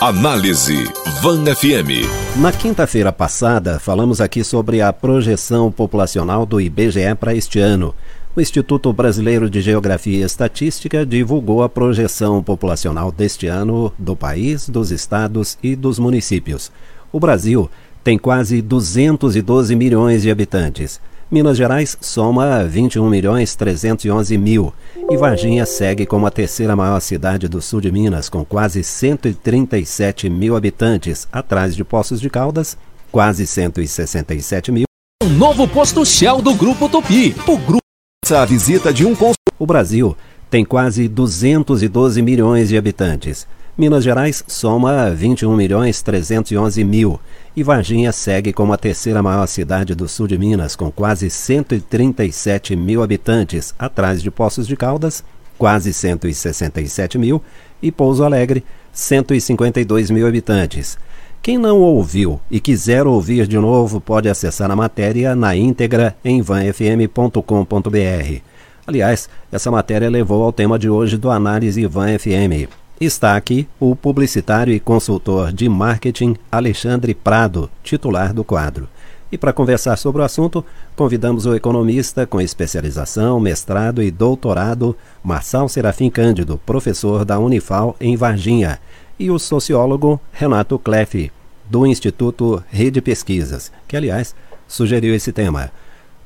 Análise Van FM. Na quinta-feira passada, falamos aqui sobre a projeção populacional do IBGE para este ano. O Instituto Brasileiro de Geografia e Estatística divulgou a projeção populacional deste ano do país, dos estados e dos municípios. O Brasil tem quase 212 milhões de habitantes. Minas Gerais soma 21 milhões 311 mil e Varginha segue como a terceira maior cidade do sul de Minas, com quase 137 mil habitantes, atrás de Poços de Caldas, quase 167 mil. Um novo posto Shell do Grupo Tupi. O grupo. A visita de um O Brasil tem quase 212 milhões de habitantes. Minas Gerais soma 21 milhões 311 mil e Varginha segue como a terceira maior cidade do sul de Minas, com quase 137 mil habitantes, atrás de Poços de Caldas, quase 167 mil, e Pouso Alegre, 152 mil habitantes. Quem não ouviu e quiser ouvir de novo pode acessar a matéria na íntegra em vanfm.com.br. Aliás, essa matéria levou ao tema de hoje do Análise Van FM. Está aqui o publicitário e consultor de marketing Alexandre Prado, titular do quadro. E para conversar sobre o assunto, convidamos o economista com especialização, mestrado e doutorado, Marçal Serafim Cândido, professor da Unifal em Varginha, e o sociólogo Renato Cleff, do Instituto Rede Pesquisas, que, aliás, sugeriu esse tema.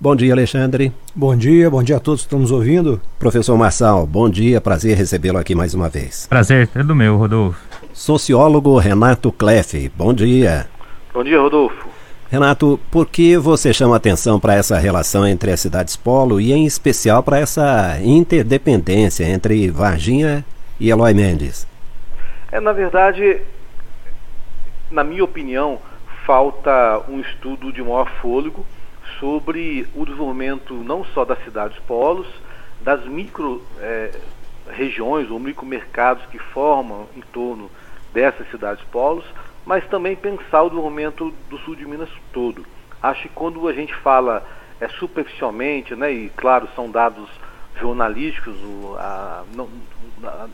Bom dia, Alexandre. Bom dia, bom dia a todos que estão nos ouvindo. Professor Marçal, bom dia, prazer recebê-lo aqui mais uma vez. Prazer, é do meu, Rodolfo. Sociólogo Renato Cleff, bom dia. Bom dia, Rodolfo. Renato, por que você chama atenção para essa relação entre as cidades polo e, em especial, para essa interdependência entre Varginha e Eloy Mendes? É, na verdade, na minha opinião, falta um estudo de maior fôlego sobre o desenvolvimento não só das cidades polos, das micro é, regiões ou micromercados que formam em torno dessas cidades polos, mas também pensar o desenvolvimento do sul de Minas todo. Acho que quando a gente fala é, superficialmente, né, e claro, são dados jornalísticos, o, a, não,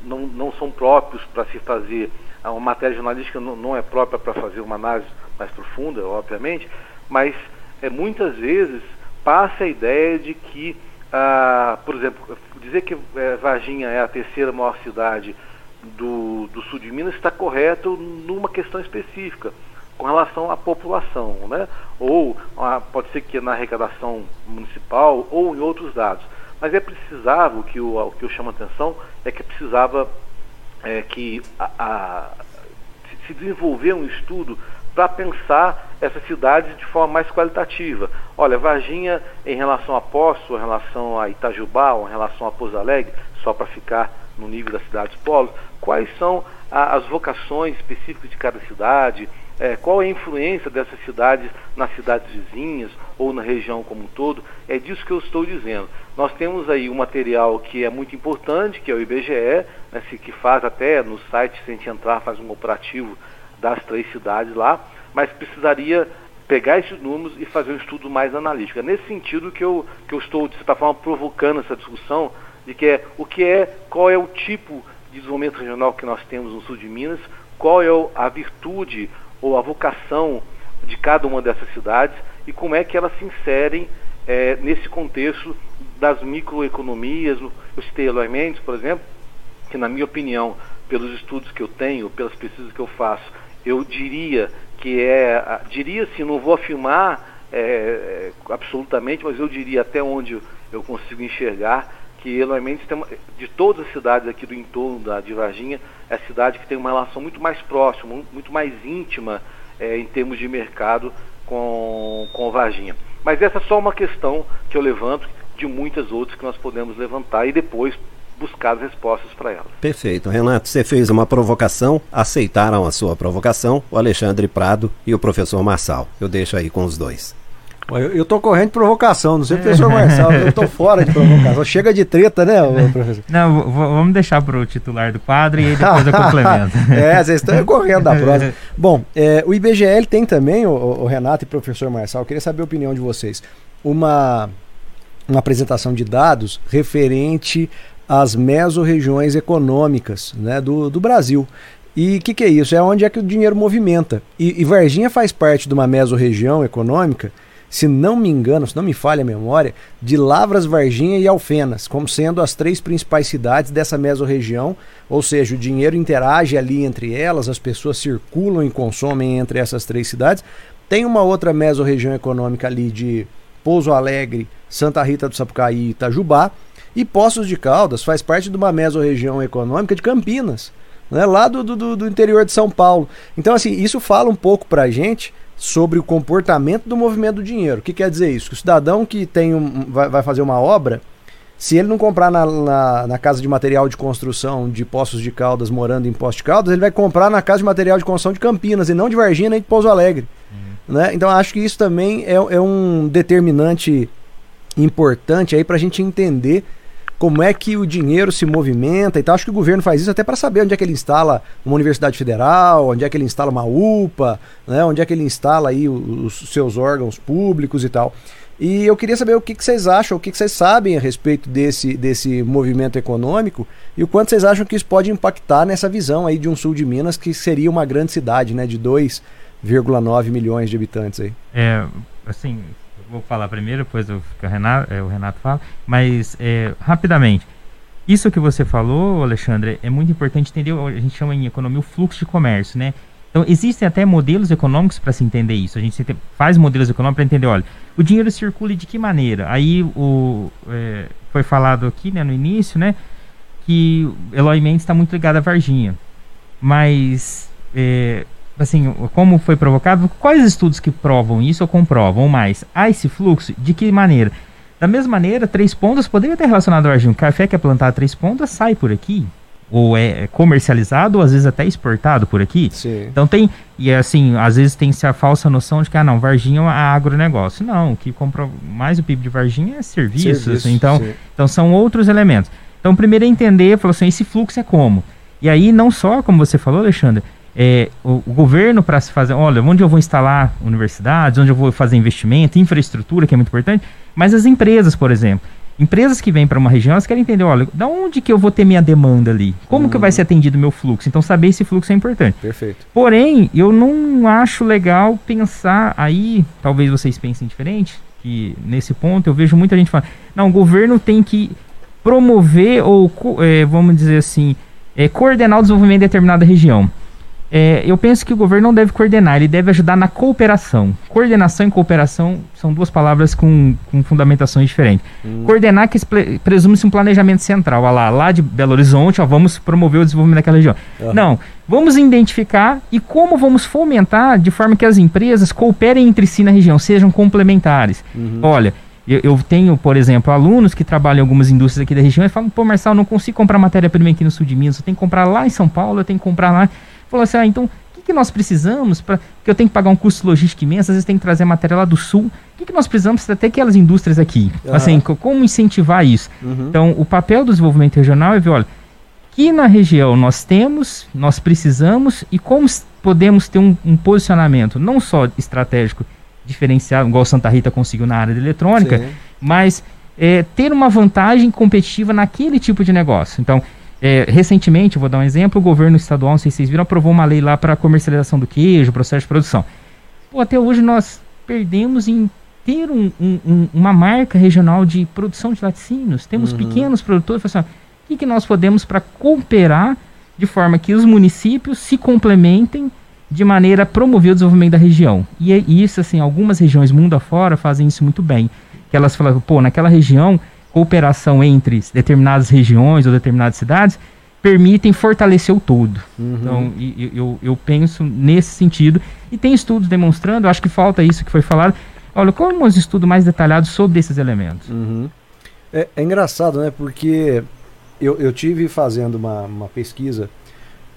não, não são próprios para se fazer, uma matéria jornalística não, não é própria para fazer uma análise mais profunda, obviamente, mas é, muitas vezes passa a ideia de que, ah, por exemplo, dizer que é, Varginha é a terceira maior cidade do, do sul de Minas está correto numa questão específica com relação à população, né? ou ah, pode ser que na arrecadação municipal ou em outros dados. Mas é precisável, que o, o que eu chamo a atenção é que precisava é, que a, a, se desenvolver um estudo para pensar essas cidades de forma mais qualitativa. Olha, Varginha, em relação a Poço, em relação a Itajubá, ou em relação a Pouso Alegre, só para ficar no nível das cidades polos, quais são a, as vocações específicas de cada cidade, é, qual é a influência dessas cidades nas cidades vizinhas ou na região como um todo, é disso que eu estou dizendo. Nós temos aí um material que é muito importante, que é o IBGE, né, que faz até no site, se a gente entrar, faz um operativo das três cidades lá, mas precisaria pegar esses números e fazer um estudo mais analítico. É nesse sentido que eu, que eu estou, de certa forma, provocando essa discussão de que é o que é, qual é o tipo de desenvolvimento regional que nós temos no sul de Minas, qual é a virtude ou a vocação de cada uma dessas cidades e como é que elas se inserem é, nesse contexto das microeconomias. Eu citei Eloy Mendes, por exemplo, que na minha opinião, pelos estudos que eu tenho, pelas pesquisas que eu faço, eu diria que é, diria assim, não vou afirmar é, é, absolutamente, mas eu diria até onde eu consigo enxergar que Eloy Mendes de todas as cidades aqui do entorno da, de Varginha, é a cidade que tem uma relação muito mais próxima, muito mais íntima é, em termos de mercado com, com Varginha. Mas essa é só uma questão que eu levanto de muitas outras que nós podemos levantar e depois buscar as respostas para elas. Perfeito. Renato, você fez uma provocação, aceitaram a sua provocação o Alexandre Prado e o professor Marçal. Eu deixo aí com os dois. Eu, estou correndo de provocação, não sei o professor Marçal, eu estou fora de provocação. Chega de treta, né, professor? Não, vamos deixar para o titular do quadro e aí depois eu complemento. é, vocês estão correndo da próxima. Bom, é, o IBGL tem também, o, o Renato e o professor Marçal, queria saber a opinião de vocês. Uma, uma apresentação de dados referente as mesorregiões econômicas né, do, do Brasil. E o que, que é isso? É onde é que o dinheiro movimenta. E, e Varginha faz parte de uma mesorregião econômica, se não me engano, se não me falha a memória, de Lavras, Varginha e Alfenas, como sendo as três principais cidades dessa mesorregião. Ou seja, o dinheiro interage ali entre elas, as pessoas circulam e consomem entre essas três cidades. Tem uma outra mesorregião econômica ali de Pouso Alegre, Santa Rita do Sapucaí e Itajubá. E Poços de Caldas faz parte de uma mesorregião econômica de Campinas, né, lá do, do, do interior de São Paulo. Então, assim, isso fala um pouco pra gente sobre o comportamento do movimento do dinheiro. O que quer dizer isso? Que o cidadão que tem um, vai, vai fazer uma obra, se ele não comprar na, na, na, casa de material de construção de Poços de Caldas, morando em Poços de Caldas, ele vai comprar na casa de material de construção de Campinas, e não de Varginha nem de Pouso Alegre. Uhum. Né? Então acho que isso também é, é um determinante importante aí para a gente entender como é que o dinheiro se movimenta e tal. Acho que o governo faz isso até para saber onde é que ele instala uma universidade federal, onde é que ele instala uma UPA, né, onde é que ele instala aí os, os seus órgãos públicos e tal. E eu queria saber o que, que vocês acham, o que, que vocês sabem a respeito desse, desse movimento econômico e o quanto vocês acham que isso pode impactar nessa visão aí de um sul de Minas que seria uma grande cidade, né, de 2,9 milhões de habitantes aí. É, assim, vou falar primeiro, depois o, Renato, é, o Renato fala, mas é, rapidamente. Isso que você falou, Alexandre, é muito importante entender, a gente chama em economia o fluxo de comércio, né? Então, existem até modelos econômicos para se entender isso. A gente faz modelos econômicos para entender, olha, o dinheiro circula de que maneira? Aí o, é, foi falado aqui né, no início, né, que Eloy Mendes está muito ligado à Varginha. Mas é, assim, como foi provocado, quais estudos que provam isso ou comprovam mais? Há esse fluxo? De que maneira? Da mesma maneira, Três Pontas poderia ter relacionado ao Argentino. O café que é plantado Três Pontas sai por aqui, ou é comercializado, ou às vezes até exportado por aqui. Sim. Então tem, e assim, às vezes tem-se a falsa noção de que, ah não, Varginha é agronegócio. Não, o que compra mais o PIB de Varginha é serviços. Serviço, então, então são outros elementos. Então primeiro é entender, falou assim, esse fluxo é como? E aí não só, como você falou, Alexandre, é, o, o, governo para se fazer, olha, onde eu vou instalar universidades, onde eu vou fazer investimento, infraestrutura, que é muito importante, mas as empresas, por exemplo. Empresas que vêm para uma região, elas querem entender, olha, da onde que eu vou ter minha demanda ali? Como hum. que vai ser atendido o meu fluxo? Então, saber esse fluxo é importante. Perfeito. Porém, eu não acho legal pensar aí, talvez vocês pensem diferente, que nesse ponto eu vejo muita gente falando, não, o governo tem que promover ou, é, vamos dizer assim, é, coordenar o desenvolvimento de determinada região. É, eu penso que o governo não deve coordenar, ele deve ajudar na cooperação. Coordenação e cooperação são duas palavras com, com fundamentações diferentes. Hum. Coordenar que presume-se um planejamento central. Olha lá, lá de Belo Horizonte, ó, vamos promover o desenvolvimento daquela região. Uhum. Não, vamos identificar e como vamos fomentar de forma que as empresas cooperem entre si na região, sejam complementares. Uhum. Olha, eu, eu, tenho, por exemplo, alunos que trabalham em algumas indústrias aqui da região e falam, pô, Marcelo, não consigo comprar matéria-prima aqui no sul de Minas, eu tenho que comprar lá em São Paulo, eu tenho que comprar lá falou assim: ah, então o que, que nós precisamos para que eu tenho que pagar um custo logístico imenso, às vezes tem que trazer matéria lá do sul. O que, que nós precisamos para ter aquelas indústrias aqui? Uhum. Assim, como incentivar isso? Uhum. Então, o papel do desenvolvimento regional é ver, olha, que na região nós temos, nós precisamos e como podemos ter um, um posicionamento não só estratégico diferenciado, igual Santa Rita conseguiu na área de eletrônica, Sim. mas é, ter uma vantagem competitiva naquele tipo de negócio. Então, é, recentemente, vou dar um exemplo, o governo estadual, não sei se vocês viram, aprovou uma lei lá para comercialização do queijo, processo de produção. Pô, até hoje nós perdemos em ter um, um, uma marca regional de produção de laticínios. Temos uhum. pequenos produtores. Assim, o que, que nós podemos para cooperar de forma que os municípios se complementem de maneira a promover o desenvolvimento da região. E, é isso, assim, algumas regiões mundo afora fazem isso muito bem. Que elas falam, pô, naquela região cooperação entre determinadas regiões ou determinadas cidades permitem fortalecer o todo. Uhum. Então, eu, eu penso nesse sentido. E tem estudos demonstrando, acho que falta isso que foi falado. Olha, como os estudos mais detalhados sobre esses elementos. Uhum. É, é, engraçado, né? Porque eu, eu tive fazendo uma, uma pesquisa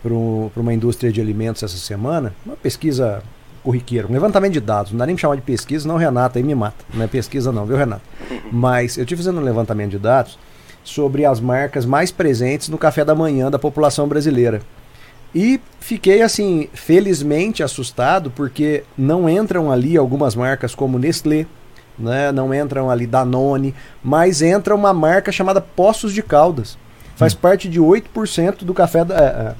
para uma indústria de alimentos essa semana, uma pesquisa corriqueiro, um levantamento de dados, não dá nem pra chamar de pesquisa, não, Renata, aí me mata. Não é pesquisa não, viu, Renata? Mas eu tive fazendo um levantamento de dados sobre as marcas mais presentes no café da manhã da população brasileira. E fiquei assim, felizmente assustado, porque não entram ali algumas marcas como Nestlé, né? não entram ali Danone, mas entra uma marca chamada Poços de Caldas. Faz hum. parte de 8% do café da. É,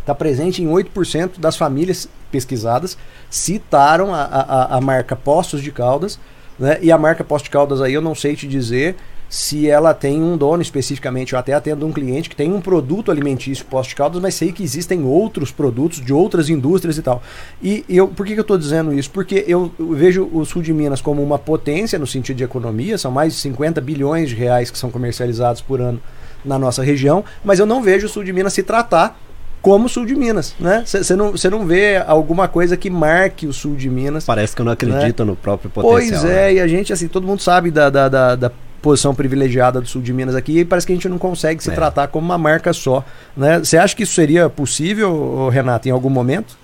está presente em 8% das famílias pesquisadas, citaram a, a, a marca Postos de Caldas, né? E a marca Postos de Caldas aí eu não sei te dizer se ela tem um dono especificamente. Eu até atendo um cliente que tem um produto alimentício Postos de Caldas, mas sei que existem outros produtos de outras indústrias e tal. E eu, por que, que eu estou dizendo isso? Porque eu, eu vejo o sul de Minas como uma potência no sentido de economia, são mais de 50 bilhões de reais que são comercializados por ano na nossa região, mas eu não vejo o sul de Minas se tratar como sul de Minas, né? Você não, não vê alguma coisa que marque o sul de Minas. Parece que eu não acredito né? no próprio potencial. Pois é, né? e a gente, assim, todo mundo sabe da, da, da, da, posição privilegiada do sul de Minas aqui e parece que a gente não consegue se é. tratar como uma marca só, né? Você acha que isso seria possível, Renato, em algum momento?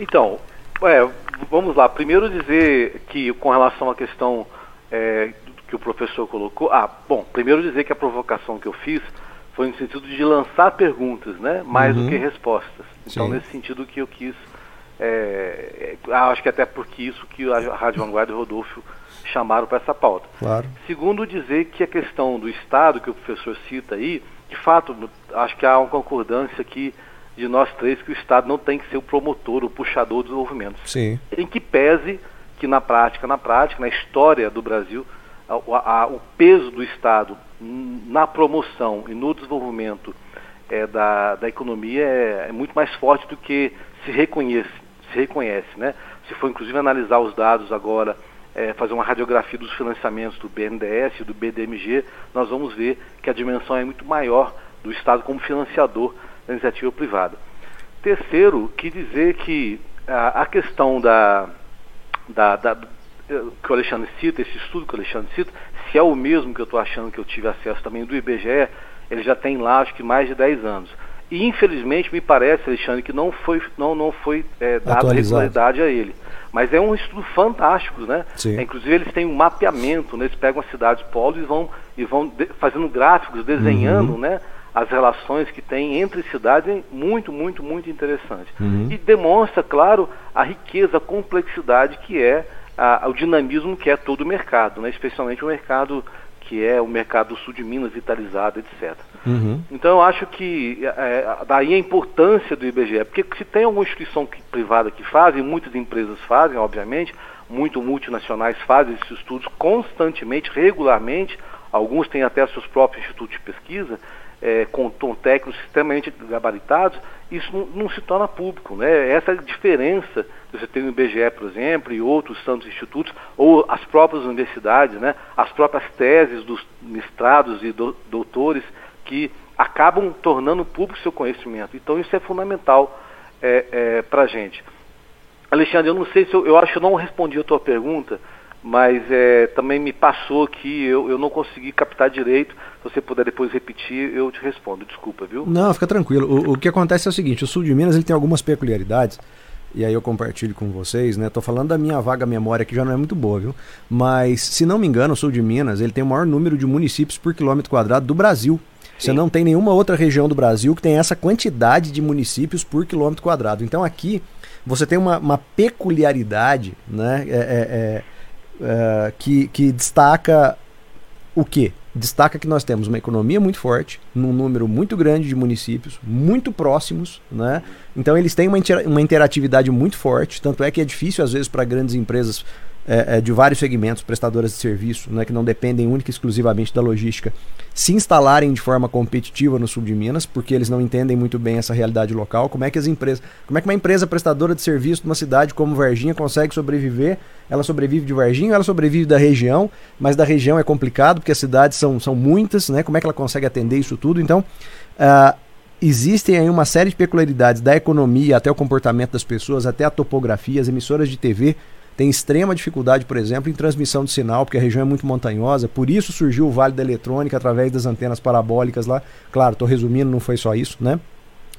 Então, é, vamos lá. Primeiro dizer que com relação à questão é, que o professor colocou, ah, bom, primeiro dizer que a provocação que eu fiz foi no sentido de lançar perguntas, né? Mais uhum. do que respostas. Então, Sim. nesse sentido que eu quis, é, é, acho que até porque isso que a Rádio Vanguarda e o Rodolfo chamaram para essa pauta. Claro. Segundo, dizer que a questão do Estado, que o professor cita aí, de fato, acho que há uma concordância aqui de nós três que o Estado não tem que ser o promotor, o puxador do desenvolvimento. Sim. Em que pese que na prática, na prática, na história do Brasil, a, a, o peso do Estado na promoção e no desenvolvimento é, da, da economia é, é, muito mais forte do que se reconhece, se reconhece, né? Se for inclusive analisar os dados agora, é, fazer uma radiografia dos financiamentos do BNDES e do BDMG, nós vamos ver que a dimensão é muito maior do Estado como financiador da iniciativa privada. Terceiro, que dizer que a, a questão da, da, da, que o Alexandre cita, esse estudo que o Alexandre cita, se é o mesmo que eu estou achando que eu tive acesso também do IBGE, ele já tem lá acho que mais de 10 anos. E infelizmente me parece, Alexandre, que não foi, não, não foi é, dada regularidade a ele. Mas é um estudo fantástico, né? É, inclusive eles têm um mapeamento, né? eles pegam as cidades polos e vão, e vão de, fazendo gráficos, desenhando, uhum. né? as relações que tem entre cidades é muito, muito, muito interessante. Uhum. E demonstra, claro, a riqueza, a complexidade que é a, o dinamismo que é todo o mercado, né? especialmente o mercado que é o mercado do sul de Minas vitalizado, etc. Uhum. Então eu acho que é, é, daí a importância do IBGE, porque se tem alguma instituição que, privada que faz, e muitas empresas fazem, obviamente, muito multinacionais fazem esses estudos constantemente, regularmente, alguns têm até seus próprios institutos de pesquisa, é, com, com técnicos extremamente gabaritados, isso não, não, se torna público. Né? Essa diferença você tem o IBGE, por exemplo, e outros tantos institutos, ou as próprias universidades, né? as próprias teses dos mestrados e do, doutores que acabam tornando público seu conhecimento. Então isso é fundamental é, é, para a gente. Alexandre, eu não sei se eu, eu acho que eu não respondi a tua pergunta, mas é, também me passou aqui, eu, eu não consegui captar direito. Se você puder depois repetir, eu te respondo. Desculpa, viu? Não, fica tranquilo. O, o que acontece é o seguinte: o sul de Minas ele tem algumas peculiaridades e aí eu compartilho com vocês, né? Tô falando da minha vaga memória que já não é muito boa, viu? Mas, se não me engano, o sul de Minas, ele tem o maior número de municípios por quilômetro quadrado do Brasil. Você não tem nenhuma outra região do Brasil que tem essa quantidade de municípios por quilômetro quadrado. Então aqui você tem uma, uma peculiaridade, né? É, é, é, é que, que destaca o quê? destaca que nós temos uma economia muito forte, num número muito grande de municípios, muito próximos, né? Então eles têm uma, inter uma interatividade muito forte, tanto é que é difícil às vezes para grandes empresas é, é, de vários segmentos, prestadoras de serviço, né, que não dependem única e exclusivamente da logística, se instalarem de forma competitiva no sul de Minas, porque eles não entendem muito bem essa realidade local. Como é que as empresas, como é que uma empresa prestadora de serviço de uma cidade como Varginha consegue sobreviver? Ela sobrevive de Varginha, ela sobrevive da região, mas da região é complicado porque as cidades são, são muitas, né? Como é que ela consegue atender isso tudo? Então, uh, existem aí uma série de peculiaridades da economia até o comportamento das pessoas, até a topografia, as emissoras de TV tem extrema dificuldade, por exemplo, em transmissão de sinal, porque a região é muito montanhosa, por isso surgiu o Vale da Eletrônica através das antenas parabólicas lá. Claro, estou resumindo, não foi só isso, né?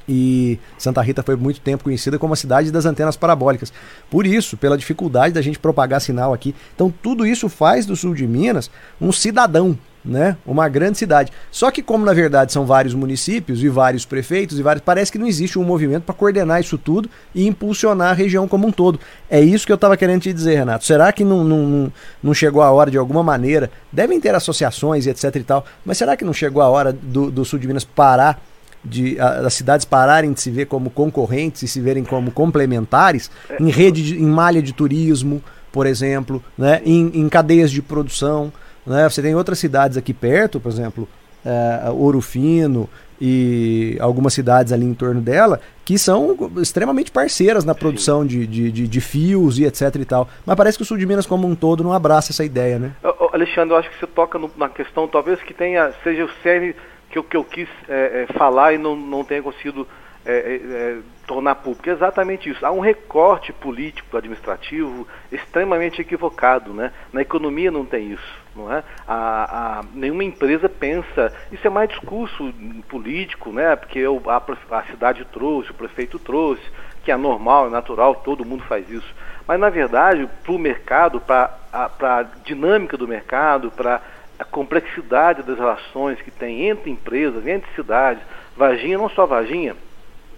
E Santa Rita foi muito tempo conhecida como a cidade das antenas parabólicas. Por isso, pela dificuldade da gente propagar sinal aqui. Então, tudo isso faz do sul de Minas um cidadão, né? Uma grande cidade. Só que como na verdade são vários municípios e vários prefeitos e vários, parece que não existe um movimento para coordenar isso tudo e impulsionar a região como um todo. É isso que eu estava querendo te dizer, Renato. Será que não, não, não chegou a hora de alguma maneira? Devem ter associações e etc e tal, mas será que não chegou a hora do, do sul de Minas parar de a, as cidades pararem de se ver como concorrentes e se verem como complementares em rede, de, em malha de turismo, por exemplo, né? em, em cadeias de produção. Né? Você tem outras cidades aqui perto, por exemplo, é, Ouro Fino e algumas cidades ali em torno dela, que são extremamente parceiras na produção de, de, de, de, fios e etc e tal. Mas parece que o sul de Minas como um todo não abraça essa ideia, né? Alexandre, eu acho que você toca no, na questão, talvez que tenha, seja o cerne que eu, que eu quis é, é, falar e não, não tenha conseguido é, tornar público. É exatamente isso. Há um recorte político, administrativo extremamente equivocado. Né? Na economia não tem isso. Não é? a, a, nenhuma empresa pensa. Isso é mais discurso político, né? porque eu, a, a cidade trouxe, o prefeito trouxe, que é normal, é natural, todo mundo faz isso. Mas, na verdade, para o mercado, para a dinâmica do mercado, para a complexidade das relações que tem entre empresas, entre cidades, Varginha, não só Varginha,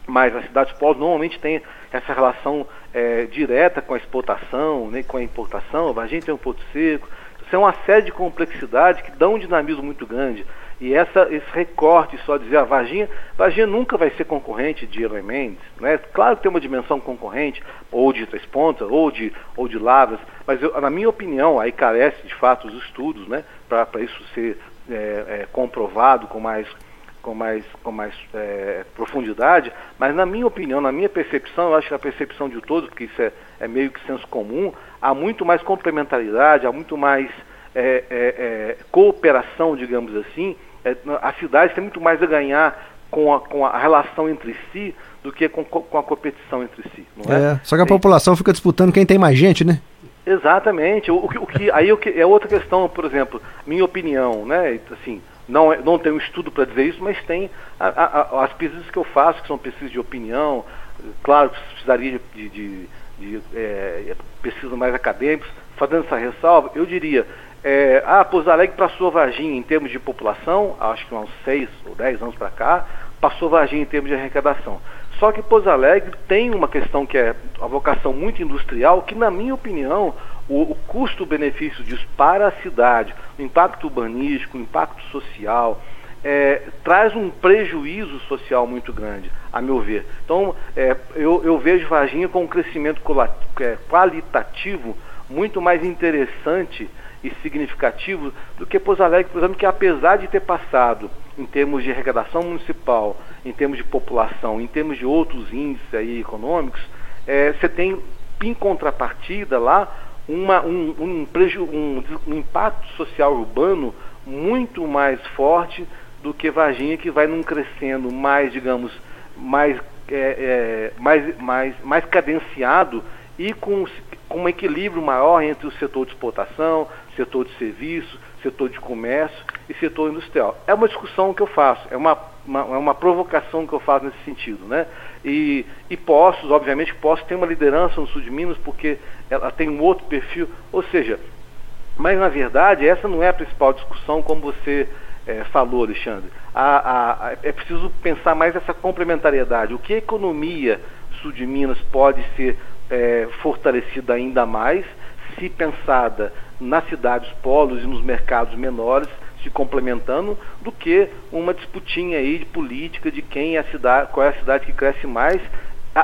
mas as cidades polos normalmente têm essa relação é, direta com a exportação, né, com a importação, Varginha tem um Porto Seco, isso é uma série de complexidades que dão um dinamismo muito grande. E essa, esse recorte, só dizer, a ah, Varginha, Varginha nunca vai ser concorrente de Eloy Mendes, né? Claro que tem uma dimensão concorrente, ou de Três Pontas, ou de, ou de Lavras, mas eu, na minha opinião, aí carece de fato os estudos, né? Para isso ser é, é, comprovado com mais com mais, com mais é, profundidade, mas na minha opinião, na minha percepção, eu acho que a percepção de todos, porque isso é, é meio que senso comum, há muito mais complementaridade, há muito mais é, é, é cooperação, digamos assim. É, as cidades têm muito mais a ganhar com a, com a relação entre si do que com, com a competição entre si. É? só que a população fica disputando quem tem mais gente, né? Exatamente. O, o, o que, aí o que, é outra questão, por exemplo, minha opinião, né? Assim, não, é, não tenho estudo para dizer isso, mas tem a, a, as pesquisas que eu faço, que são pesquisas de opinião, claro que precisaria de, de, de é, pesquisas mais acadêmicas, fazendo essa ressalva, eu diria, é, ah, Pouso Alegre passou Varginha em termos de população, acho que há uns 6 ou 10 anos para cá, passou Varginha em termos de arrecadação. Só que Pouso Alegre tem uma questão que é a vocação muito industrial, que na minha opinião o, o custo-benefício disso para a cidade, o impacto urbanístico, o impacto social, é, traz um prejuízo social muito grande, a meu ver. Então, é, eu, eu, vejo Varginha com um crescimento é, qualitativo muito mais interessante e significativo do que Pouso Alegre, por exemplo, que apesar de ter passado em termos de arrecadação municipal, em termos de população, em termos de outros índices aí econômicos, é, você tem em contrapartida lá uma, um, um, um, um, impacto social urbano muito mais forte do que Varginha, que vai num crescendo mais, digamos, mais, é, é, mais, mais, mais cadenciado e com, com um equilíbrio maior entre o setor de exportação, setor de serviço, setor de comércio e setor industrial. É uma discussão que eu faço, é uma, uma, é uma provocação que eu faço nesse sentido. Né? E, e Poços, obviamente, Poços tem uma liderança no sul de Minas porque ela tem um outro perfil, ou seja, mas na verdade essa não é a principal discussão, como você é, falou, Alexandre. A, a, a, é preciso pensar mais essa complementariedade. O que a economia sul de Minas pode ser é, fortalecida ainda mais se pensada nas cidades polos e nos mercados menores, se complementando, do que uma disputinha aí de política de quem é a cidade, qual é a cidade que cresce mais,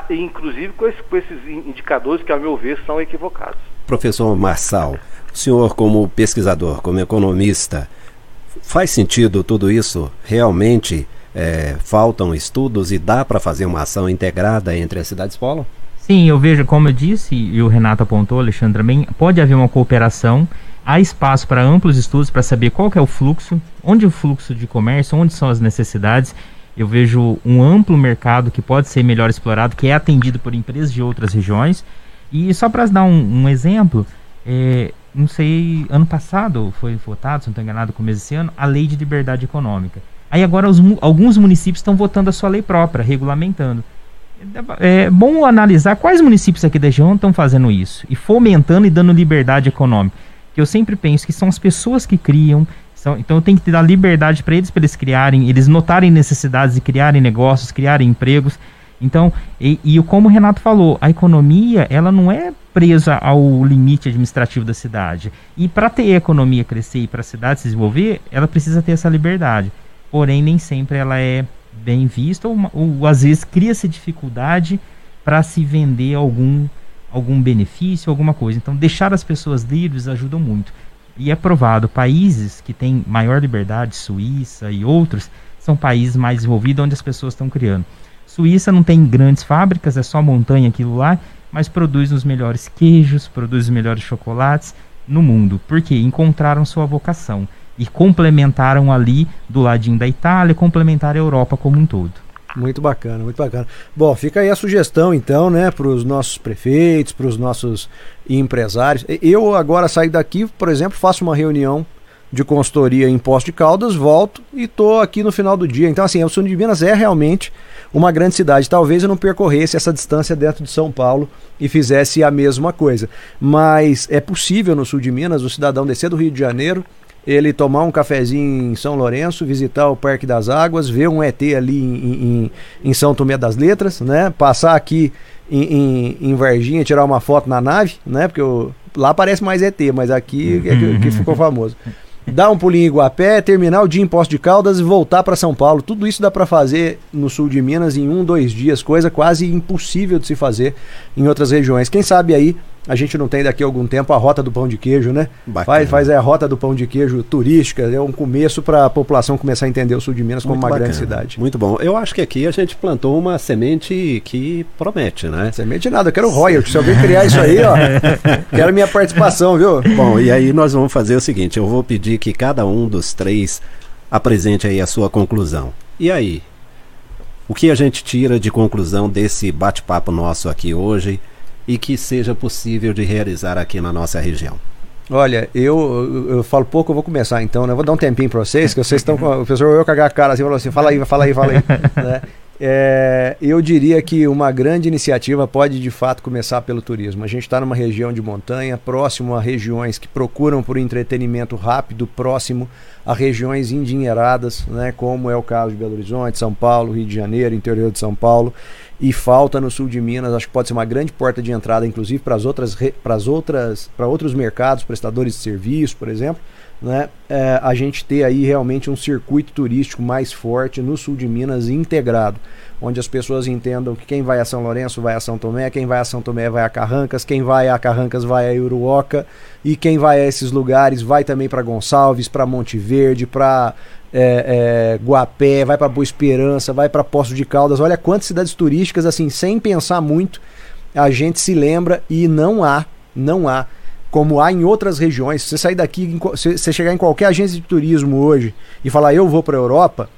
inclusive com, esse, com esses indicadores que, a meu ver, são equivocados. Professor Marçal, o senhor como pesquisador, como economista, faz sentido tudo isso? Realmente é, faltam estudos e dá para fazer uma ação integrada entre as cidades polo? Sim, eu vejo, como eu disse, e o Renato apontou, Alexandre também, pode haver uma cooperação, há espaço para amplos estudos para saber qual é o fluxo, onde o fluxo de comércio, onde são as necessidades. Eu vejo um amplo mercado que pode ser melhor explorado, que é atendido por empresas de outras regiões. E só para dar um, um exemplo, é, não sei, ano passado foi votado, se não estou enganado, começo desse ano, a lei de liberdade econômica. Aí agora os, alguns municípios estão votando a sua lei própria, regulamentando é bom analisar quais municípios aqui da região estão fazendo isso e fomentando e dando liberdade econômica. Que eu sempre penso que são as pessoas que criam, são, então eu tenho que dar liberdade para eles, para eles criarem, eles notarem necessidades e criarem negócios, criarem empregos. Então, e, e como o Renato falou, a economia ela não é presa ao limite administrativo da cidade. E para ter a economia crescer e para a cidade se desenvolver, ela precisa ter essa liberdade. Porém, nem sempre ela é bem visto, ou, ou às vezes cria-se dificuldade para se vender algum, algum benefício, alguma coisa. Então, deixar as pessoas livres ajuda muito. E é provado, países que têm maior liberdade, Suíça e outros, são países mais desenvolvidos onde as pessoas estão criando. Suíça não tem grandes fábricas, é só montanha aquilo lá, mas produz os melhores queijos, produz os melhores chocolates no mundo, porque encontraram sua vocação e complementaram ali do ladinho da Itália, complementaram a Europa como um todo. Muito bacana, muito bacana. Bom, fica aí a sugestão então, né, para os nossos prefeitos, para os nossos empresários. Eu agora saio daqui, por exemplo, faço uma reunião de consultoria em Posto de Caldas, volto e tô aqui no final do dia. Então, assim, o sul de Minas é realmente uma grande cidade. Talvez eu não percorresse essa distância dentro de São Paulo e fizesse a mesma coisa. Mas é possível no sul de Minas o cidadão descer do Rio de Janeiro, ele tomar um cafezinho em São Lourenço, visitar o Parque das Águas, ver um ET ali em, em, em São Tomé das Letras, né? Passar aqui em, em, em, Varginha, tirar uma foto na nave, né? Porque eu, lá parece mais ET, mas aqui é que, que ficou famoso. Dar um pulinho em Iguapé, terminar o dia em Posto de Caldas e voltar para São Paulo. Tudo isso dá para fazer no sul de Minas em um, dois dias, coisa quase impossível de se fazer em outras regiões. Quem sabe aí a gente não tem daqui a algum tempo a rota do pão de queijo, né? Faz, faz a rota do pão de queijo turística, é um começo para a população começar a entender o sul de Minas como Muito uma bacana. grande cidade. Muito bom. Eu acho que aqui a gente plantou uma semente que promete, né? Semente nada, eu quero royalty. Se alguém criar isso aí, ó, quero minha participação, viu? Bom, e aí nós vamos fazer o seguinte: eu vou pedir que cada um dos três apresente aí a sua conclusão. E aí? O que a gente tira de conclusão desse bate-papo nosso aqui hoje? E que seja possível de realizar aqui na nossa região? Olha, eu, eu falo pouco, eu vou começar então, né? Vou dar um tempinho para vocês, que vocês estão com. O professor eu cagar a cara assim, falou assim: fala aí, fala aí, fala aí. né? É, eu diria que uma grande iniciativa pode de fato começar pelo turismo. A gente está numa região de montanha, próximo a regiões que procuram por entretenimento rápido, próximo a regiões endinheiradas, né, como é o caso de Belo Horizonte, São Paulo, Rio de Janeiro, interior de São Paulo e falta no sul de Minas. Acho que pode ser uma grande porta de entrada, inclusive para as outras, para as outras, para outros mercados, prestadores de serviço, por exemplo. Né? É, a gente ter aí realmente um circuito turístico mais forte no sul de Minas integrado, onde as pessoas entendam que quem vai a São Lourenço vai a São Tomé, quem vai a São Tomé vai a Carrancas, quem vai a Carrancas vai a Uruoca e quem vai a esses lugares vai também para Gonçalves, para Monte Verde, para é, é, Guapé, vai para Boa Esperança, vai para Poço de Caldas. Olha quantas cidades turísticas, assim, sem pensar muito, a gente se lembra e não há, não há, como há em outras regiões. Se você sair daqui, se você chegar em qualquer agência de turismo hoje e falar eu vou para a Europa,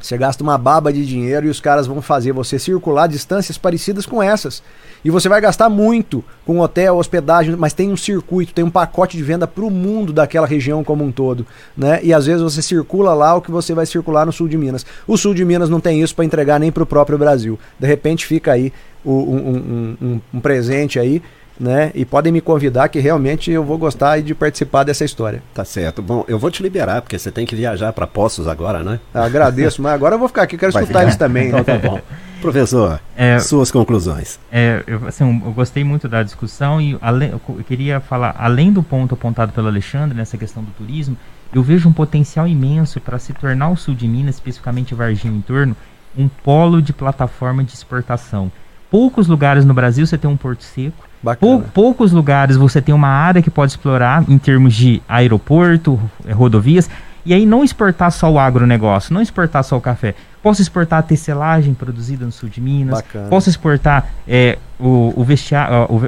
você gasta uma baba de dinheiro e os caras vão fazer você circular distâncias parecidas com essas. E você vai gastar muito com hotel, hospedagem, mas tem um circuito, tem um pacote de venda para o mundo daquela região como um todo. Né? E às vezes você circula lá o que você vai circular no sul de Minas. O sul de Minas não tem isso para entregar nem para o próprio Brasil. De repente fica aí um, um, um, um presente aí né? E podem me convidar que realmente eu vou gostar de participar dessa história. Tá certo. Bom, eu vou te liberar porque você tem que viajar para Poços agora, né? Agradeço, mas agora eu vou ficar aqui, quero Vai escutar ficar. eles também. Então tá bom. Professor, é, suas conclusões. É, eu, assim, eu gostei muito da discussão e além, eu queria falar, além do ponto apontado pelo Alexandre nessa questão do turismo, eu vejo um potencial imenso para se tornar o sul de Minas, especificamente Varginha em torno, um polo de plataforma de exportação. Poucos lugares no Brasil você tem um porto seco, Pou, poucos lugares você tem uma área que pode explorar em termos de aeroporto, rodovias, e aí não exportar só o agronegócio, não exportar só o café. Posso exportar a tecelagem produzida no sul de Minas, Bacana. posso exportar é, o, o, vestia, o,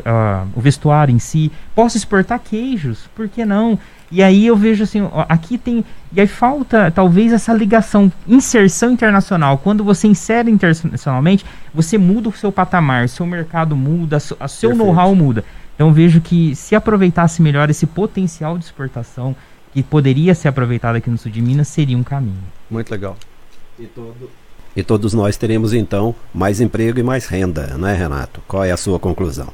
o vestuário em si, posso exportar queijos, por que não? E aí eu vejo assim, aqui tem. E aí falta talvez essa ligação, inserção internacional. Quando você insere internacionalmente, você muda o seu patamar, seu mercado muda, a seu know-how muda. Então vejo que se aproveitasse melhor esse potencial de exportação que poderia ser aproveitado aqui no sul de Minas, seria um caminho. Muito legal. E, todo... e todos nós teremos então mais emprego e mais renda, não é, Renato? Qual é a sua conclusão?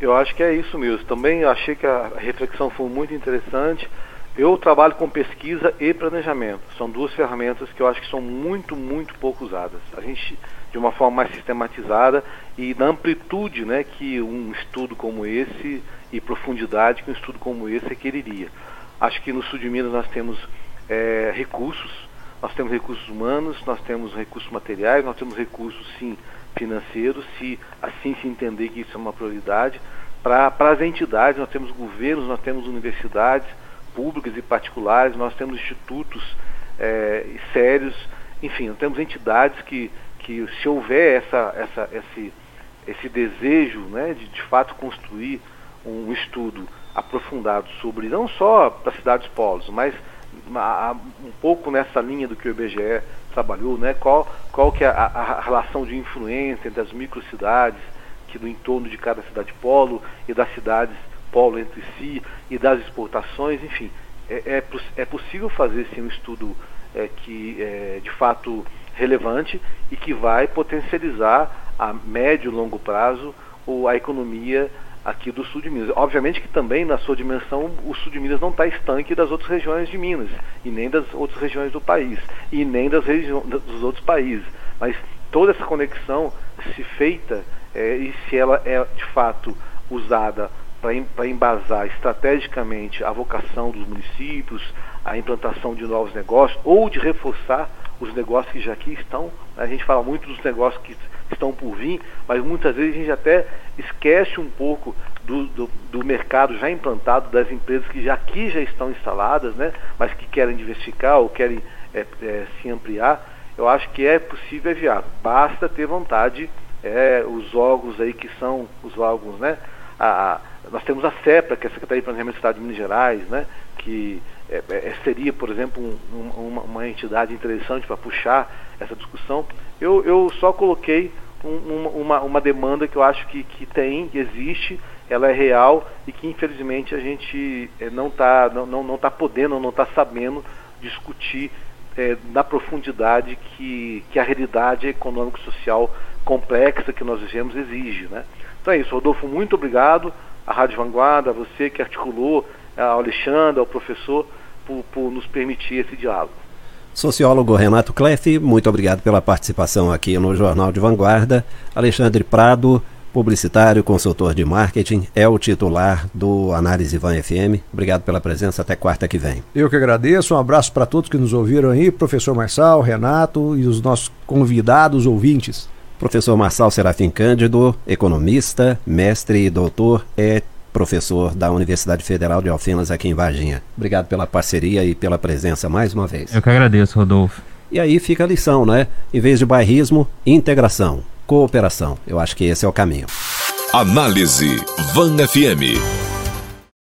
Eu acho que é isso mesmo. Também achei que a reflexão foi muito interessante. Eu trabalho com pesquisa e planejamento. São duas ferramentas que eu acho que são muito, muito pouco usadas. A gente, de uma forma mais sistematizada e na amplitude né, que um estudo como esse e profundidade que um estudo como esse requeriria. Acho que no sul de Minas nós temos é, recursos, nós temos recursos humanos, nós temos recursos materiais, nós temos recursos, sim, financeiros, se assim se entender que isso é uma prioridade. Para as entidades, nós temos governos, nós temos universidades públicas e particulares, nós temos institutos é, sérios, enfim, nós temos entidades que, que se houver essa, essa, esse, esse desejo né, de de fato construir um estudo aprofundado sobre não só para cidades polos, mas um pouco nessa linha do que o IBGE trabalhou, né? qual, qual que é a, a relação de influência entre as microcidades, que do entorno de cada cidade polo e das cidades polo entre si e das exportações, enfim, é, é, é possível fazer sim um estudo é, que é de fato relevante e que vai potencializar a médio e longo prazo a economia aqui do sul de Minas. Obviamente que também na sua dimensão o sul de Minas não está estanque das outras regiões de Minas e nem das outras regiões do país e nem das regiões dos outros países. Mas toda essa conexão se feita é, e se ela é de fato usada para embasar estrategicamente a vocação dos municípios, a implantação de novos negócios ou de reforçar os negócios que já aqui estão. A gente fala muito dos negócios que estão por vir, mas muitas vezes a gente até esquece um pouco do, do, do, mercado já implantado, das empresas que já aqui já estão instaladas, né, mas que querem diversificar ou querem é, é, se ampliar. Eu acho que é possível, é viável. Basta ter vontade, é, os órgãos aí que são os órgãos, né? A, a, nós temos a CEPRA, que é a Secretaria de Planejamento do Estado de Minas Gerais, né? Que é, é, seria, por exemplo, um, uma, uma, entidade interessante para puxar essa discussão. Eu, eu só coloquei um, uma, uma demanda que eu acho que, que tem, que existe, ela é real e que infelizmente a gente é, não está não, não, não tá podendo, não está sabendo discutir é, na profundidade que, que a realidade econômico-social complexa que nós vivemos exige. Né? Então é isso, Rodolfo, muito obrigado à Rádio Vanguarda, a você que articulou, ao Alexandre, ao professor, por, por nos permitir esse diálogo. Sociólogo Renato Kleff, muito obrigado pela participação aqui no Jornal de Vanguarda. Alexandre Prado, publicitário, consultor de marketing, é o titular do Análise Van FM. Obrigado pela presença, até quarta que vem. Eu que agradeço, um abraço para todos que nos ouviram aí, professor Marçal, Renato e os nossos convidados ouvintes. Professor Marçal Serafim Cândido, economista, mestre e doutor, é professor da Universidade Federal de Alfenas aqui em Varginha. Obrigado pela parceria e pela presença mais uma vez. Eu que agradeço, Rodolfo. E aí fica a lição, né? Em vez de bairrismo, integração, cooperação. Eu acho que esse é o caminho. Análise Van FM.